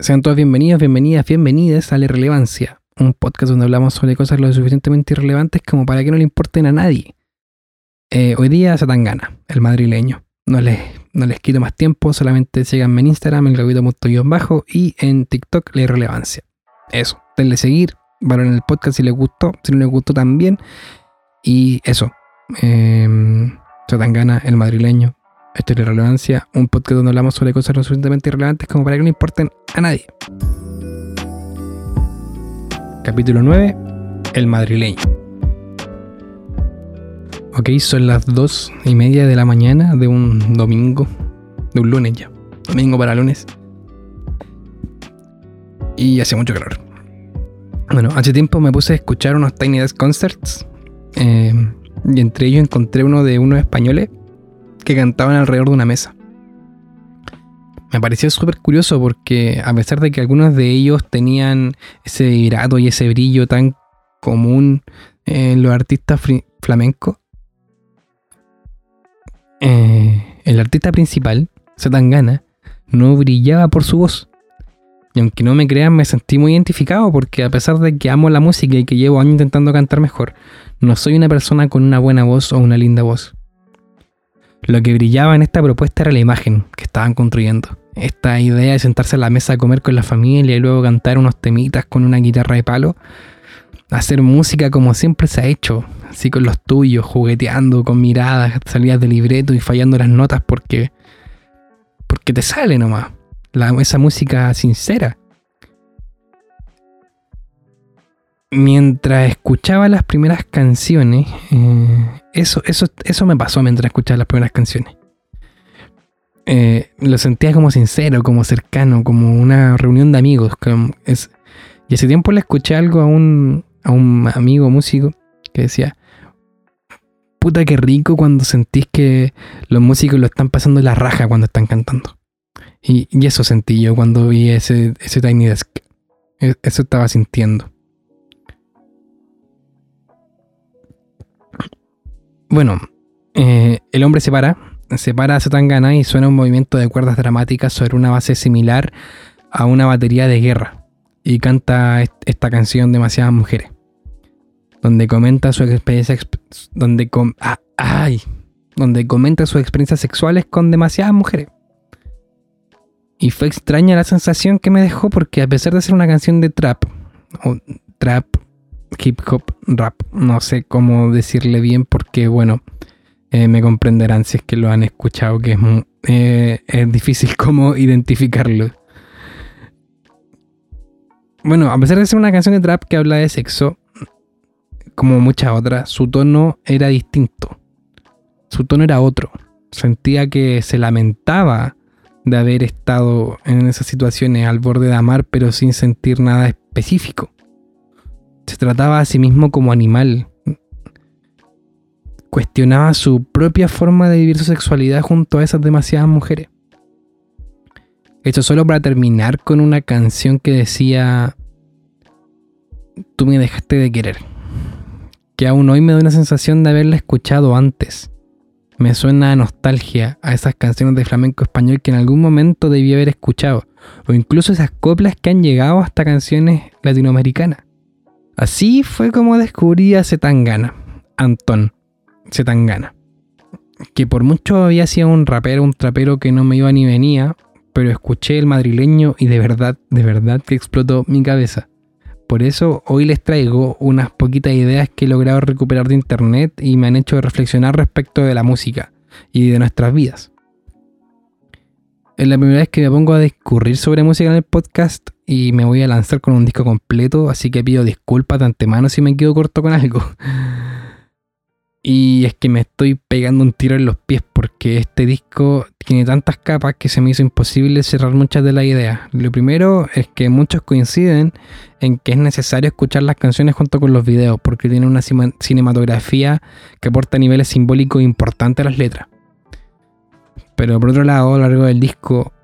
Sean todos bienvenidos, bienvenidas, bienvenidas a La Irrelevancia, un podcast donde hablamos sobre cosas lo suficientemente irrelevantes como para que no le importen a nadie. Eh, hoy día ganas, el madrileño. No les, no les quito más tiempo, solamente síganme en Instagram, el bajo y en TikTok, La Irrelevancia. Eso, denle seguir, valoren el podcast si les gustó, si no les gustó también. Y eso, eh, ganas, el madrileño, esto es Irrelevancia, un podcast donde hablamos sobre cosas lo suficientemente irrelevantes como para que no importen a nadie. Capítulo 9, El madrileño. Ok, son las dos y media de la mañana de un domingo, de un lunes ya, domingo para lunes. Y hace mucho calor. Bueno, hace tiempo me puse a escuchar unos Tiny Desk Concerts. Eh, y entre ellos encontré uno de unos españoles que cantaban alrededor de una mesa. Me pareció súper curioso porque a pesar de que algunos de ellos tenían ese vibrato y ese brillo tan común en los artistas flamencos, eh, el artista principal, Zetangana, no brillaba por su voz. Y aunque no me crean, me sentí muy identificado porque a pesar de que amo la música y que llevo años intentando cantar mejor, no soy una persona con una buena voz o una linda voz. Lo que brillaba en esta propuesta era la imagen que estaban construyendo. Esta idea de sentarse a la mesa a comer con la familia y luego cantar unos temitas con una guitarra de palo. Hacer música como siempre se ha hecho, así con los tuyos, jugueteando, con miradas, salidas de libreto y fallando las notas porque. porque te sale nomás. esa música sincera. Mientras escuchaba las primeras canciones, eh, eso, eso, eso me pasó mientras escuchaba las primeras canciones. Eh, lo sentía como sincero, como cercano, como una reunión de amigos. es, y hace tiempo le escuché algo a un, a un amigo músico que decía, puta que rico cuando sentís que los músicos lo están pasando la raja cuando están cantando. Y, y eso sentí yo cuando vi ese, ese Tiny Desk. E, eso estaba sintiendo. Bueno, eh, el hombre se para, se para a Zetangana y suena un movimiento de cuerdas dramáticas sobre una base similar a una batería de guerra. Y canta esta canción Demasiadas Mujeres. Donde comenta su experiencia. Donde, ah, ay, donde comenta sus experiencias sexuales con demasiadas mujeres. Y fue extraña la sensación que me dejó porque a pesar de ser una canción de trap, o trap, hip hop rap. No sé cómo decirle bien porque, bueno, eh, me comprenderán si es que lo han escuchado, que es, eh, es difícil como identificarlo. Bueno, a pesar de ser una canción de trap que habla de sexo, como muchas otras, su tono era distinto. Su tono era otro. Sentía que se lamentaba de haber estado en esas situaciones al borde de amar, pero sin sentir nada específico se trataba a sí mismo como animal. Cuestionaba su propia forma de vivir su sexualidad junto a esas demasiadas mujeres. Esto solo para terminar con una canción que decía, tú me dejaste de querer. Que aún hoy me da una sensación de haberla escuchado antes. Me suena a nostalgia a esas canciones de flamenco español que en algún momento debí haber escuchado. O incluso esas coplas que han llegado hasta canciones latinoamericanas. Así fue como descubrí a Zetangana, Anton Zetangana, que por mucho había sido un rapero, un trapero que no me iba ni venía, pero escuché el madrileño y de verdad, de verdad que explotó mi cabeza. Por eso hoy les traigo unas poquitas ideas que he logrado recuperar de internet y me han hecho reflexionar respecto de la música y de nuestras vidas. Es la primera vez que me pongo a discurrir sobre música en el podcast y me voy a lanzar con un disco completo, así que pido disculpas de antemano si me quedo corto con algo. Y es que me estoy pegando un tiro en los pies porque este disco tiene tantas capas que se me hizo imposible cerrar muchas de las ideas. Lo primero es que muchos coinciden en que es necesario escuchar las canciones junto con los videos porque tiene una cinematografía que aporta niveles simbólicos importantes a las letras. Pero por otro lado, a lo largo del disco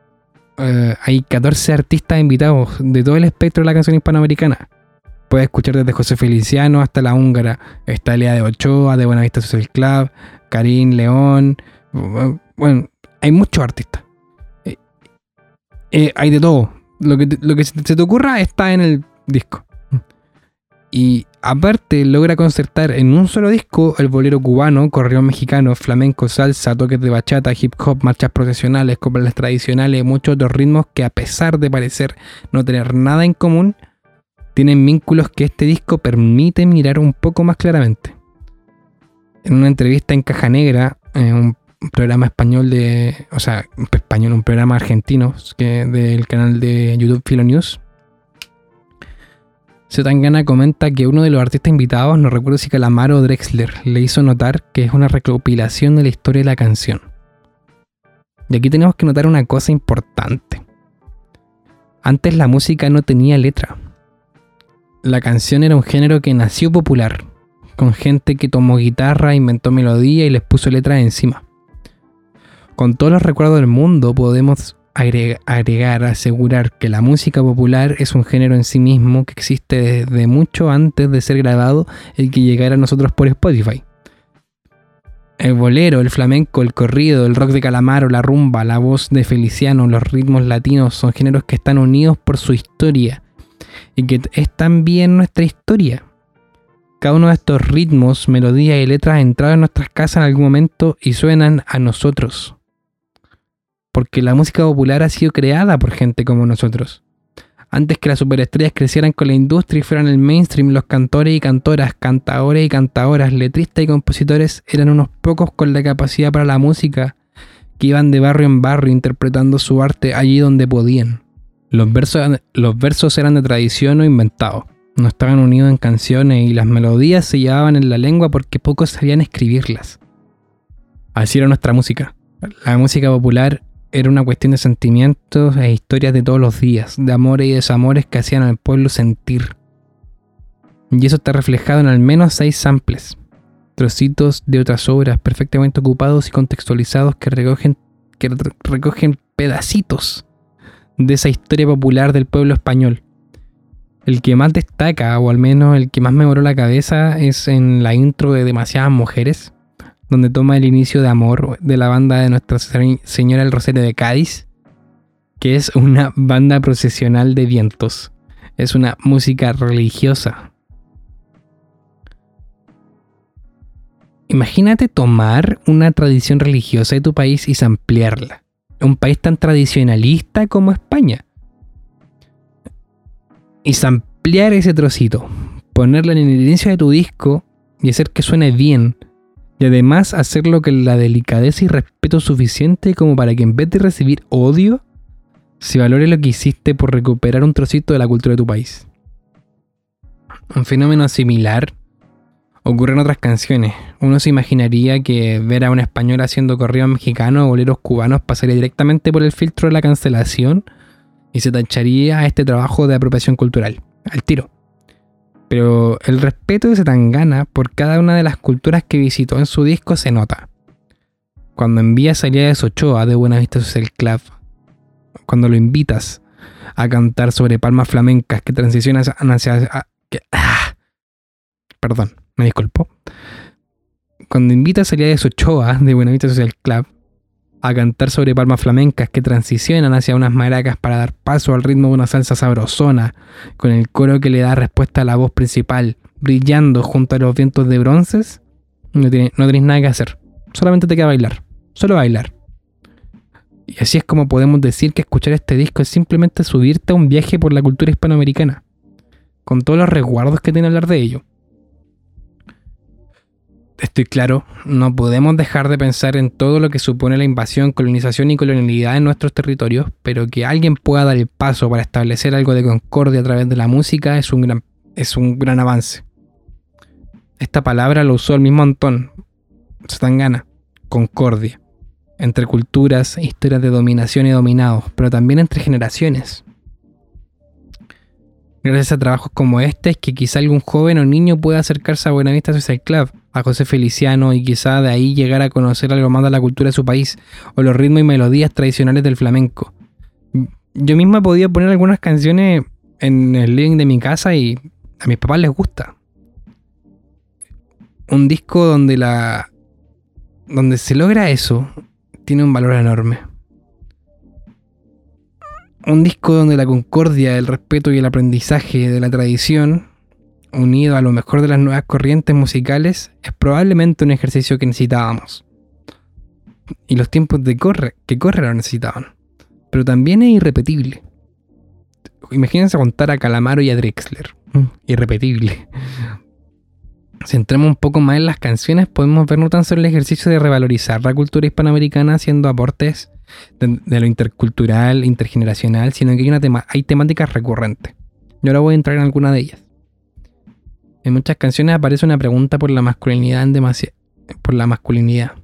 eh, hay 14 artistas invitados de todo el espectro de la canción hispanoamericana. Puedes escuchar desde José Feliciano hasta la húngara. Está Lea de Ochoa, de Buenavista Social Club, Karim León. Bueno, hay muchos artistas. Eh, eh, hay de todo. Lo que, lo que se te ocurra está en el disco. Y aparte logra concertar en un solo disco el bolero cubano, correo mexicano, flamenco, salsa, toques de bachata, hip hop, marchas procesionales, coplas tradicionales y muchos otros ritmos que a pesar de parecer no tener nada en común, tienen vínculos que este disco permite mirar un poco más claramente. En una entrevista en Caja Negra, en un programa español de, o sea, español, un programa argentino del canal de YouTube Filo News, Zetangana comenta que uno de los artistas invitados, no recuerdo si Calamaro o Drexler, le hizo notar que es una recopilación de la historia de la canción. Y aquí tenemos que notar una cosa importante. Antes la música no tenía letra. La canción era un género que nació popular, con gente que tomó guitarra, inventó melodía y les puso letras encima. Con todos los recuerdos del mundo podemos agregar, asegurar que la música popular es un género en sí mismo que existe desde mucho antes de ser grabado y que llegara a nosotros por Spotify. El bolero, el flamenco, el corrido, el rock de Calamaro, la rumba, la voz de Feliciano, los ritmos latinos son géneros que están unidos por su historia y que es también nuestra historia. Cada uno de estos ritmos, melodías y letras han entrado en nuestras casas en algún momento y suenan a nosotros porque la música popular ha sido creada por gente como nosotros. Antes que las superestrellas crecieran con la industria y fueran el mainstream, los cantores y cantoras, cantadores y cantadoras, letristas y compositores eran unos pocos con la capacidad para la música, que iban de barrio en barrio interpretando su arte allí donde podían. Los versos, los versos eran de tradición o inventados, no estaban unidos en canciones y las melodías se llevaban en la lengua porque pocos sabían escribirlas. Así era nuestra música. La música popular era una cuestión de sentimientos e historias de todos los días, de amores y desamores que hacían al pueblo sentir. Y eso está reflejado en al menos seis samples, trocitos de otras obras perfectamente ocupados y contextualizados que recogen, que recogen pedacitos de esa historia popular del pueblo español. El que más destaca, o al menos el que más me voló la cabeza, es en la intro de Demasiadas Mujeres, donde toma el inicio de Amor de la banda de Nuestra Señora del Rosario de Cádiz, que es una banda procesional de vientos. Es una música religiosa. Imagínate tomar una tradición religiosa de tu país y ampliarla. Un país tan tradicionalista como España. Y ampliar ese trocito, ponerlo en el inicio de tu disco y hacer que suene bien y además hacerlo con la delicadeza y respeto suficiente como para que en vez de recibir odio, se valore lo que hiciste por recuperar un trocito de la cultura de tu país. Un fenómeno similar ocurre en otras canciones. Uno se imaginaría que ver a un español haciendo corrido mexicano o boleros cubanos pasaría directamente por el filtro de la cancelación y se tacharía a este trabajo de apropiación cultural. Al tiro. Pero el respeto de Zetangana por cada una de las culturas que visitó en su disco se nota. Cuando envías a de Ochoa de Buenavista Social Club, cuando lo invitas a cantar sobre palmas flamencas que transicionan hacia... Ah, perdón, me disculpo. Cuando invitas a de Ochoa de Buenavista Social Club a cantar sobre palmas flamencas que transicionan hacia unas maracas para dar paso al ritmo de una salsa sabrosona, con el coro que le da respuesta a la voz principal, brillando junto a los vientos de bronces, no, tiene, no nada que hacer. Solamente te queda bailar. Solo bailar. Y así es como podemos decir que escuchar este disco es simplemente subirte a un viaje por la cultura hispanoamericana, con todos los resguardos que tiene hablar de ello estoy claro, no podemos dejar de pensar en todo lo que supone la invasión, colonización y colonialidad en nuestros territorios, pero que alguien pueda dar el paso para establecer algo de concordia a través de la música es un gran, es un gran avance. Esta palabra lo usó el mismo Antón gana concordia, entre culturas, historias de dominación y dominados, pero también entre generaciones. Gracias a trabajos como este es que quizá algún joven o niño pueda acercarse a Buenavista Social Club, a José Feliciano y quizá de ahí llegar a conocer algo más de la cultura de su país o los ritmos y melodías tradicionales del flamenco. Yo misma podía poner algunas canciones en el living de mi casa y a mis papás les gusta. Un disco donde la donde se logra eso tiene un valor enorme. un disco donde la concordia, el respeto y el aprendizaje de la tradición, unido a lo mejor de las nuevas corrientes musicales, es probablemente un ejercicio que necesitábamos. Y los tiempos de corre, que corre lo necesitaban. Pero también es irrepetible. Imagínense contar a Calamaro y a Drexler. Mm, irrepetible. Si entramos un poco más en las canciones, podemos ver no tan solo el ejercicio de revalorizar la cultura hispanoamericana haciendo aportes de, lo intercultural, intergeneracional, sino que hay, una tema, hay temáticas recurrentes. Yo ahora voy a entrar en alguna de ellas. En muchas canciones aparece una pregunta por la masculinidad en por la masculinidad.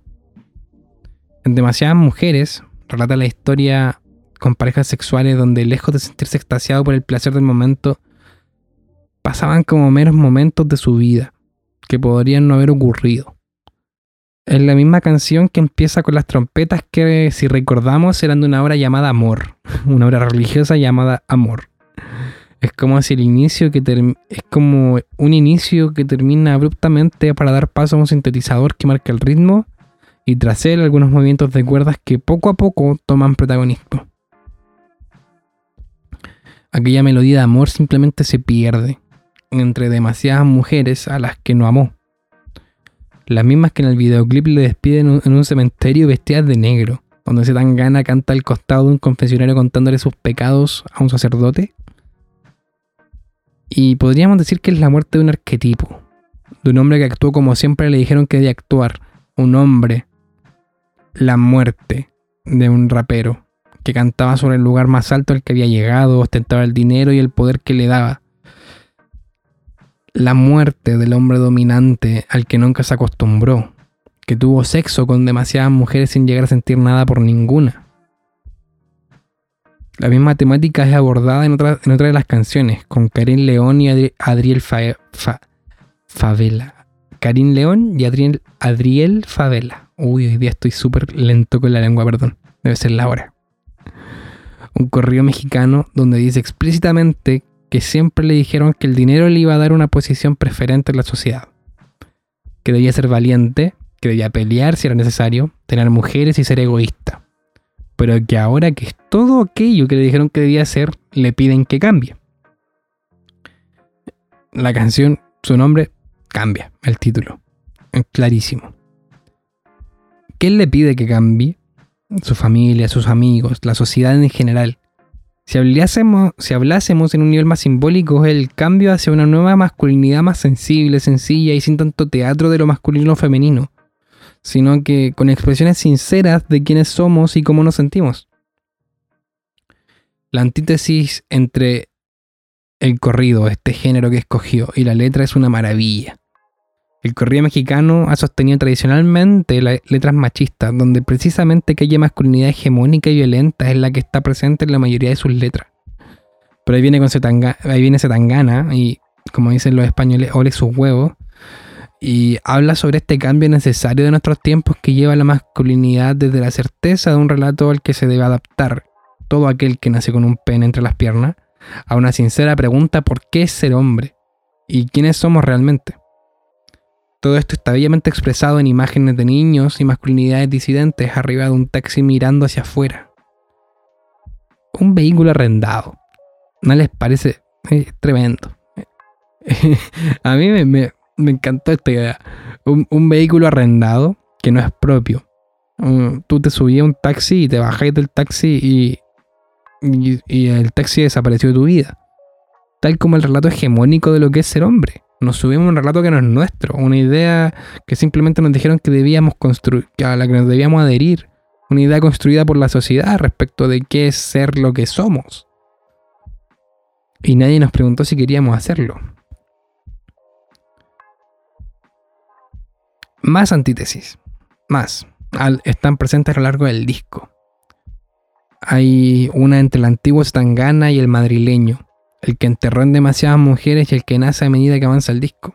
En demasiadas mujeres relata la historia con parejas sexuales donde lejos de sentirse extasiado por el placer del momento, pasaban como meros momentos de su vida que podrían no haber ocurrido. Es la misma canción que empieza con las trompetas que, si recordamos, eran de una obra llamada Amor, una obra religiosa llamada Amor. Es como si el inicio que es como un inicio que termina abruptamente para dar paso a un sintetizador que marca el ritmo y tras él algunos movimientos de cuerdas que poco a poco toman protagonismo. Aquella melodía de amor simplemente se pierde entre demasiadas mujeres a las que no amó. Las mismas que en el videoclip le despiden en un cementerio vestidas de negro, donde se dan gana canta al costado de un confesionario contándole sus pecados a un sacerdote. Y podríamos decir que es la muerte de un arquetipo, de un hombre que actuó como siempre le dijeron que debía actuar, un hombre, la muerte de un rapero, que cantaba sobre el lugar más alto al que había llegado, ostentaba el dinero y el poder que le daba. La muerte del hombre dominante al que nunca se acostumbró, que tuvo sexo con demasiadas mujeres sin llegar a sentir nada por ninguna. La misma temática es abordada en otra, en otra de las canciones, con Karim León y Adriel Favela. Karim León y Adriel, Adriel Favela. Uy, hoy día estoy súper lento con la lengua, perdón. Debe ser la hora. Un correo mexicano donde dice explícitamente que siempre le dijeron que el dinero le iba a dar una posición preferente en la sociedad. Que debía ser valiente, que debía pelear si era necesario, tener mujeres y ser egoísta. Pero que ahora que es todo aquello que le dijeron que debía hacer, le piden que cambie. La canción, su nombre, cambia, el título. Clarísimo. ¿Qué le pide que cambie? Su familia, sus amigos, la sociedad en general. Si hablásemos, si hablásemos en un nivel más simbólico, el cambio hacia una nueva masculinidad más sensible, sencilla y sin tanto teatro de lo masculino o femenino, sino que con expresiones sinceras de quiénes somos y cómo nos sentimos. La antítesis entre el corrido, este género que escogió, y la letra es una maravilla. El corrido mexicano ha sostenido tradicionalmente las letras machistas, donde precisamente aquella masculinidad hegemónica y violenta es la que está presente en la mayoría de sus letras. Pero ahí viene con ahí viene y, como dicen los españoles, ole sus huevos. Y habla sobre este cambio necesario de nuestros tiempos que lleva la masculinidad desde la certeza de un relato al que se debe adaptar todo aquel que nace con un pene entre las piernas, a una sincera pregunta por qué es ser hombre y quiénes somos realmente. Todo esto está bellamente expresado en imágenes de niños y masculinidades disidentes arriba de un taxi mirando hacia afuera. Un vehículo arrendado. ¿No les parece tremendo? A mí me, encantó esta idea. Un, vehículo arrendado que no es propio. tú te subías a un taxi y te bajáis del taxi y, y el taxi desapareció de tu vida. Tal como el relato hegemónico de lo que es ser hombre nos subimos un relato que no es nuestro, una idea que simplemente nos dijeron que debíamos construir, a la que nos debíamos adherir, una idea construida por la sociedad respecto de qué es ser lo que somos. Y nadie nos preguntó si queríamos hacerlo. Más antítesis, más, están presentes a lo largo del disco. Hay una entre el antiguo Stangana y el madrileño, el que enterró en demasiadas mujeres y el que nace a medida que avanza el disco.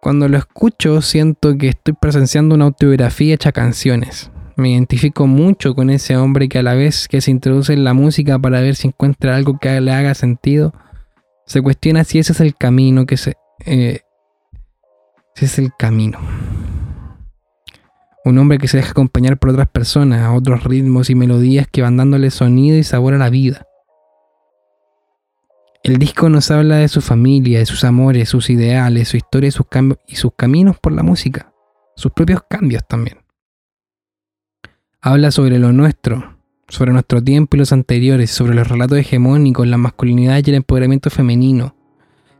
Cuando lo escucho siento que estoy presenciando una autobiografía hecha canciones. Me identifico mucho con ese hombre que a la vez que se introduce en la música para ver si encuentra algo que le haga sentido, se cuestiona si ese es el camino que se... Eh, si es el camino. Un hombre que se deja acompañar por otras personas, otros ritmos y melodías que van dándole sonido y sabor a la vida. El disco nos habla de su familia, de sus amores, sus ideales, su historia y sus, y sus caminos por la música, sus propios cambios también. Habla sobre lo nuestro, sobre nuestro tiempo y los anteriores, sobre los relatos hegemónicos, la masculinidad y el empoderamiento femenino,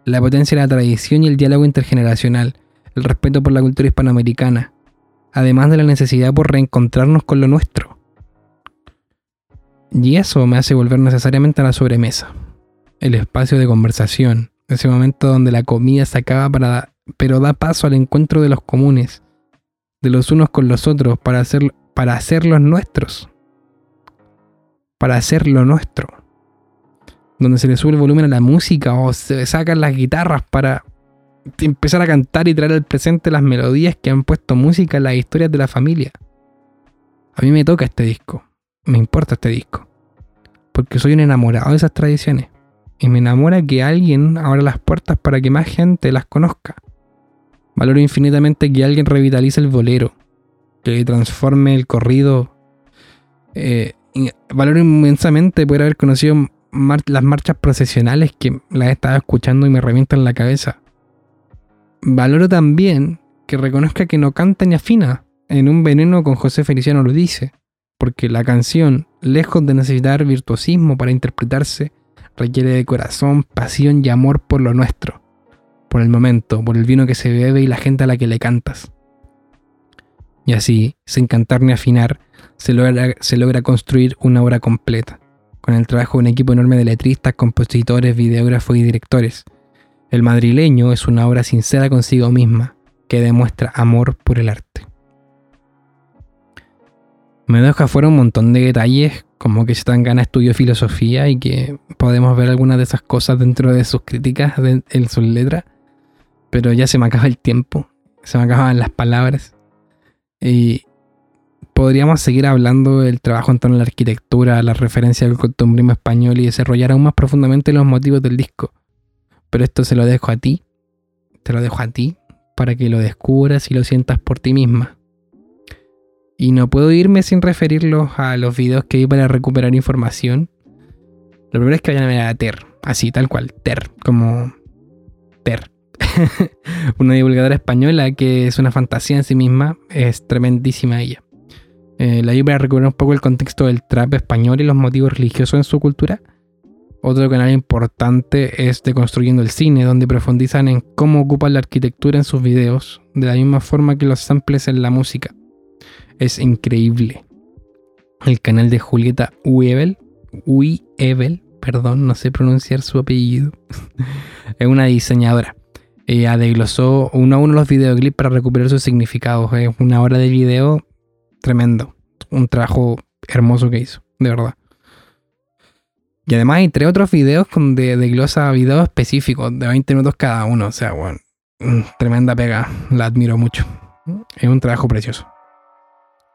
la potencia de la tradición y el diálogo intergeneracional, el respeto por la cultura hispanoamericana, además de la necesidad por reencontrarnos con lo nuestro. Y eso me hace volver necesariamente a la sobremesa, el espacio de conversación, ese momento donde la comida se acaba para, pero da paso al encuentro de los comunes, de los unos con los otros, para hacer para hacerlos nuestros. Para hacerlo nuestro. Donde se le sube el volumen a la música o se sacan las guitarras para empezar a cantar y traer al presente las melodías que han puesto música en las historias de la familia. A mí me toca este disco. Me importa este disco. Porque soy un enamorado de esas tradiciones. Y me enamora que alguien abra las puertas para que más gente las conozca. Valoro infinitamente que alguien revitalice el bolero, que transforme el corrido. Eh, valoro inmensamente poder haber conocido las marchas procesionales que las estaba escuchando y me revientan la cabeza. Valoro también que reconozca que no canta ni afina. En un veneno con José Feliciano lo dice, porque la canción, lejos de necesitar virtuosismo para interpretarse, requiere de corazón, pasión y amor por lo nuestro, por el momento, por el vino que se bebe y la gente a la que le cantas. Y así, sin cantar ni afinar, se logra, se logra construir una obra completa, con el trabajo de un equipo enorme de letristas, compositores, videógrafos y directores. El madrileño es una obra sincera consigo misma, que demuestra amor por el arte. Me deja fuera un montón de detalles, como que gana estudio filosofía y que podemos ver algunas de esas cosas dentro de sus críticas, en sus letras, pero ya se me acaba el tiempo, se me acaban las palabras. Y podríamos seguir hablando del trabajo en torno a la arquitectura, la referencia al costumbrismo español y desarrollar aún más profundamente los motivos del disco. Pero esto se lo dejo a ti, te lo dejo a ti, para que lo descubras y lo sientas por ti misma. Y no puedo irme sin referirlos a los videos que vi para recuperar información. Lo primero es que vayan a ver a Ter, así, tal cual, Ter, como Ter. una divulgadora española que es una fantasía en sí misma, es tremendísima ella. Eh, la ayuda a recuperar un poco el contexto del trap español y los motivos religiosos en su cultura. Otro canal importante es de Construyendo el Cine, donde profundizan en cómo ocupan la arquitectura en sus videos, de la misma forma que los samples en la música. Es increíble. El canal de Julieta Uebel, Uebel, perdón, no sé pronunciar su apellido, es una diseñadora ella desglosó uno a uno los videoclips para recuperar sus significados. Es una hora de video tremendo. Un trabajo hermoso que hizo, de verdad. Y además hay tres otros videos donde desglosa videos específicos de 20 minutos cada uno. O sea, bueno, tremenda pega. La admiro mucho. Es un trabajo precioso.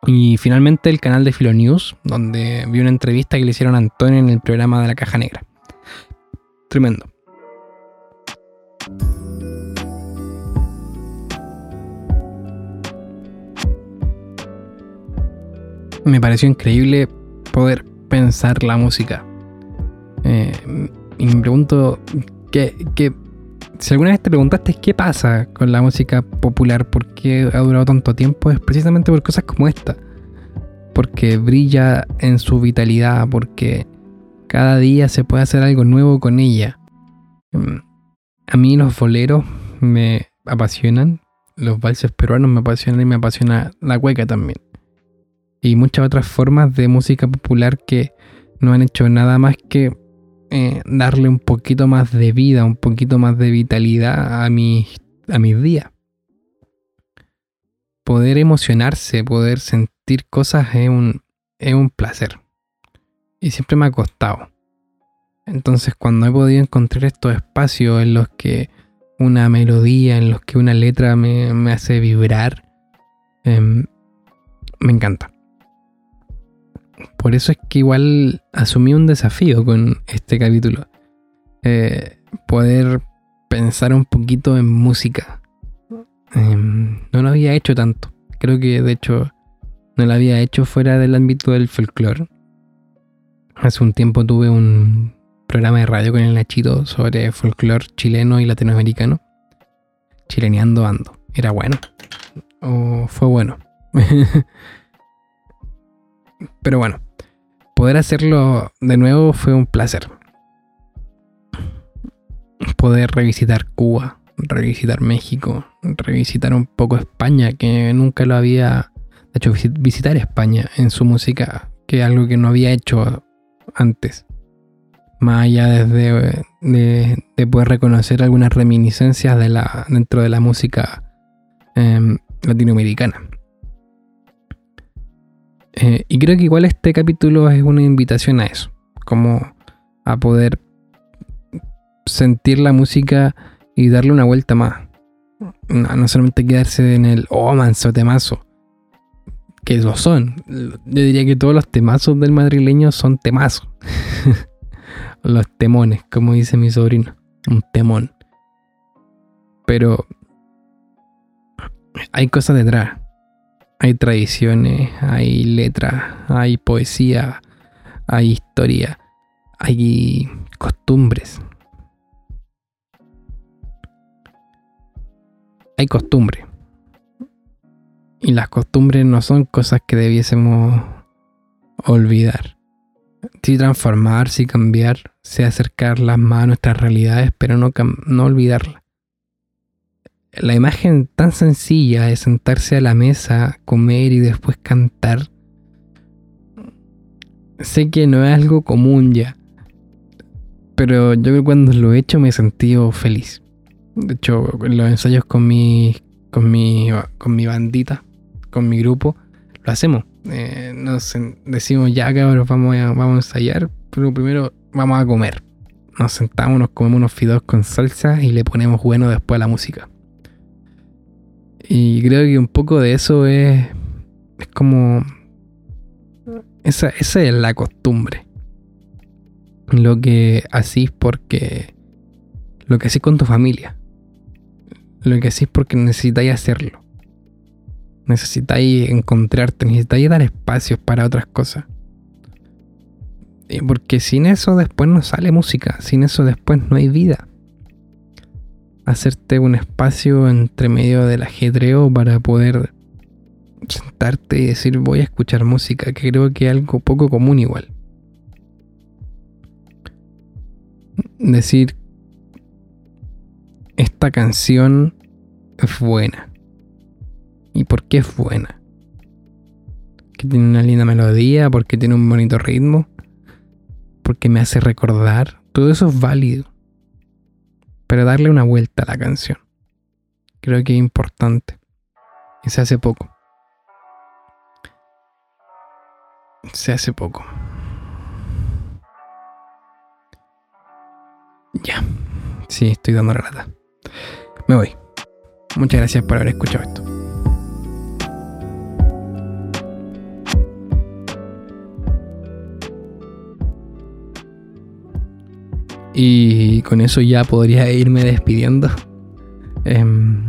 Y finalmente el canal de Filonews, donde vi una entrevista que le hicieron a Antonio en el programa de la Caja Negra. Tremendo. me pareció increíble poder pensar la música. Y me pregunto, que, si alguna vez te preguntaste qué pasa con la música popular, por qué ha durado tanto tiempo, es precisamente por cosas como esta. Porque brilla en su vitalidad, porque cada día se puede hacer algo nuevo con ella. Mm, a mí los boleros me apasionan, los valses peruanos me apasionan y me apasiona la cueca también y muchas otras formas de música popular que no han hecho nada más que eh, darle un poquito más de vida, un poquito más de vitalidad a mis, a mis días. Poder emocionarse, poder sentir cosas es un, es un placer. Y siempre me ha costado. Entonces cuando he podido encontrar estos espacios en los que una melodía, en los que una letra me, hace vibrar, em, me encanta por eso es que igual asumí un desafío con este capítulo. Eh, poder pensar un poquito en música. Em, no lo había hecho tanto. Creo que de hecho no la había hecho fuera del ámbito del folclore. Hace un tiempo tuve un programa de radio con el Nachito sobre folclore chileno y latinoamericano. Chileneando ando. Era bueno. O fue bueno. Pero bueno, poder hacerlo de nuevo fue un placer. Poder revisitar Cuba, revisitar México, revisitar un poco España, que nunca lo había de hecho visitar España en su música, que es algo que no había hecho antes. Más allá desde de, poder reconocer algunas reminiscencias de la, dentro de la música em, latinoamericana. Eh, y creo que igual este capítulo es una invitación a eso, como a poder sentir la música y darle una vuelta más. No, solamente quedarse en el, oh, manso temazo, que lo son. Yo diría que todos los temazos del madrileño son temazos. los temones, como dice mi sobrino, un temón. Pero hay cosas detrás. Hay tradiciones, hay letras, hay poesía, hay historia, hay costumbres. Hay costumbre. Y las costumbres no son cosas que debiésemos olvidar. Sí transformar, sí cambiar, sí acercarlas más a nuestras realidades, pero no, no olvidarlas la imagen tan sencilla de sentarse a la mesa, comer y después cantar, sé que no es algo común ya, pero yo cuando lo he hecho me he sentido feliz. De hecho, en los ensayos con mi, con mi, con mi bandita, con mi grupo, lo hacemos. Eh, nos decimos ya cabros, vamos a, vamos a ensayar, pero primero vamos a comer. Nos sentamos, nos comemos unos fideos con salsa y le ponemos bueno después la música. Y creo que un poco de eso es, es como... Esa, esa es la costumbre. Lo que hacís porque... Lo que hacís con tu familia. Lo que hacís porque necesitáis hacerlo. Necesitáis encontrarte, necesitáis dar espacios para otras cosas. Porque sin eso después no sale música, sin eso después no hay vida hacerte un espacio entre medio del ajedreo para poder sentarte y decir voy a escuchar música, que creo que es algo poco común igual. Decir, esta canción es buena. ¿Y por qué es buena? Que tiene una linda melodía, porque tiene un bonito ritmo, porque me hace recordar. Todo eso es válido pero darle una vuelta a la canción. Creo que es importante. Y se hace poco. Se hace poco. Ya. Sí, estoy dando la lata. Me voy. Muchas gracias por haber escuchado esto. Y con eso ya podría irme despidiendo. Em,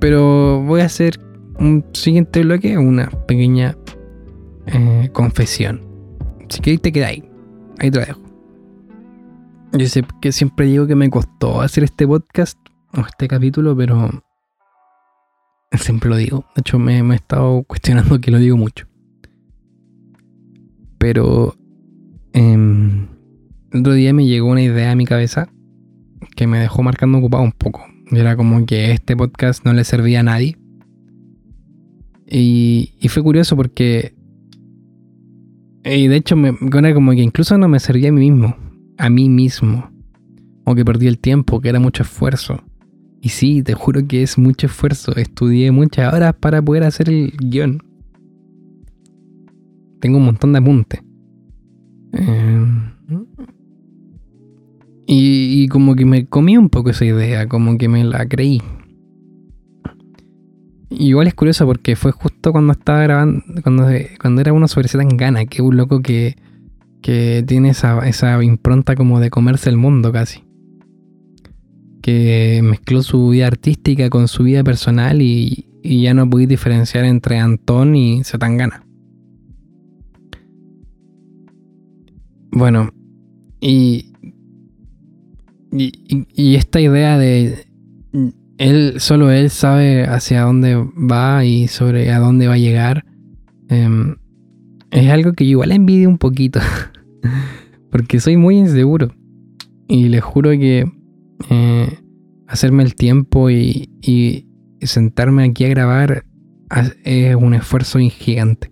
pero voy a hacer un siguiente bloque, una pequeña eh, confesión. Si queréis te quedáis. Ahí te lo dejo. Yo sé que siempre digo que me costó hacer este podcast o este capítulo, pero siempre lo digo. De hecho, me, me he estado cuestionando que lo digo mucho. Pero eh, el otro día me llegó una idea a mi cabeza que me dejó marcando ocupado un poco. Era como que este podcast no le servía a nadie. Y, fue curioso porque. Y de hecho, me, era como que incluso no me servía a mí mismo. A mí mismo. O que perdí el tiempo, que era mucho esfuerzo. Y sí, te juro que es mucho esfuerzo. Estudié muchas horas para poder hacer el guion. Tengo un montón de apuntes. Eh, y, como que me comí un poco esa idea, como que me la creí. igual es curioso porque fue justo cuando estaba grabando, cuando, cuando era uno sobre en Gana, que un loco que, que tiene esa, esa impronta como de comerse el mundo casi. Que mezcló su vida artística con su vida personal y, ya no podéis diferenciar entre Antón y Zetangana. Bueno, y, y, esta idea de él, solo él sabe hacia dónde va y sobre a dónde va a llegar, em, es algo que yo igual envidio un poquito, porque soy muy inseguro. Y le juro que eh, hacerme el tiempo y, y, sentarme aquí a grabar es un esfuerzo gigante.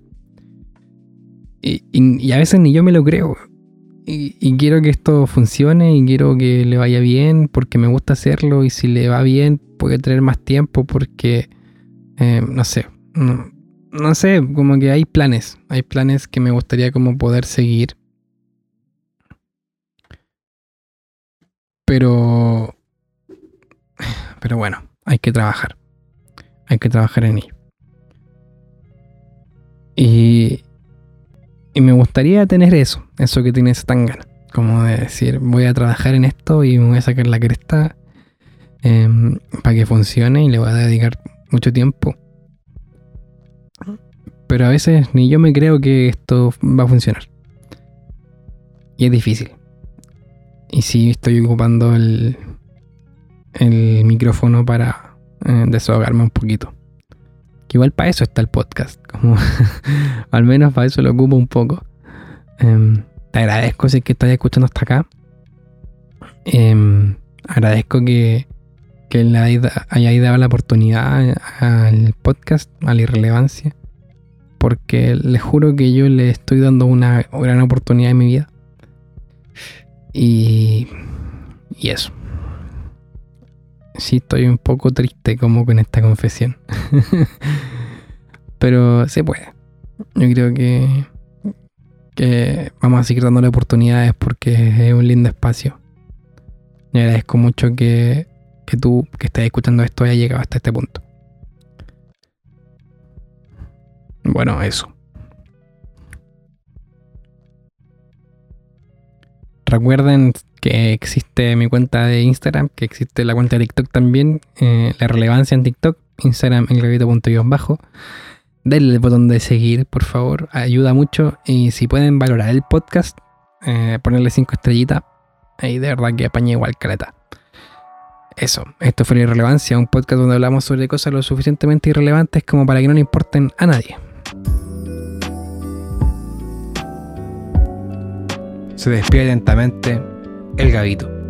Y, y, a veces ni yo me lo creo. Y, quiero que esto funcione y quiero que le vaya bien porque me gusta hacerlo y si le va bien puede tener más tiempo porque, eh, no sé, no, no, sé, como que hay planes, hay planes que me gustaría como poder seguir. Pero, pero bueno, hay que trabajar, hay que trabajar en ello. Y, y me gustaría tener eso, eso que tienes tan ganas. Como de decir, voy a trabajar en esto y me voy a sacar la cresta em, para que funcione y le voy a dedicar mucho tiempo. Pero a veces ni yo me creo que esto va a funcionar. Y es difícil. Y sí estoy ocupando el, el micrófono para eh, desahogarme un poquito igual para eso está el podcast. Como al menos para eso lo ocupo un poco. Em, te agradezco si es que estás escuchando hasta acá. Em, agradezco que, que le hayáis dado la oportunidad al podcast, a la irrelevancia. Porque les juro que yo le estoy dando una gran oportunidad en mi vida. Y, y eso sí estoy un poco triste como con esta confesión. Pero se puede. Yo creo que, que vamos a seguir dándole oportunidades porque es un lindo espacio. Y agradezco mucho que, que tú que estás escuchando esto haya llegado hasta este punto. Bueno, eso. Recuerden que existe mi cuenta de Instagram, que existe la cuenta de TikTok también, eh, la relevancia en TikTok, Instagram en bajo. Denle el botón de seguir, por favor, ayuda mucho. Y si pueden valorar el podcast, eh, ponerle 5 estrellitas, ahí de verdad que apaña igual caleta. Eso, esto fue la irrelevancia, un podcast donde hablamos sobre cosas lo suficientemente irrelevantes como para que no le importen a nadie. Se despide lentamente el Gavito.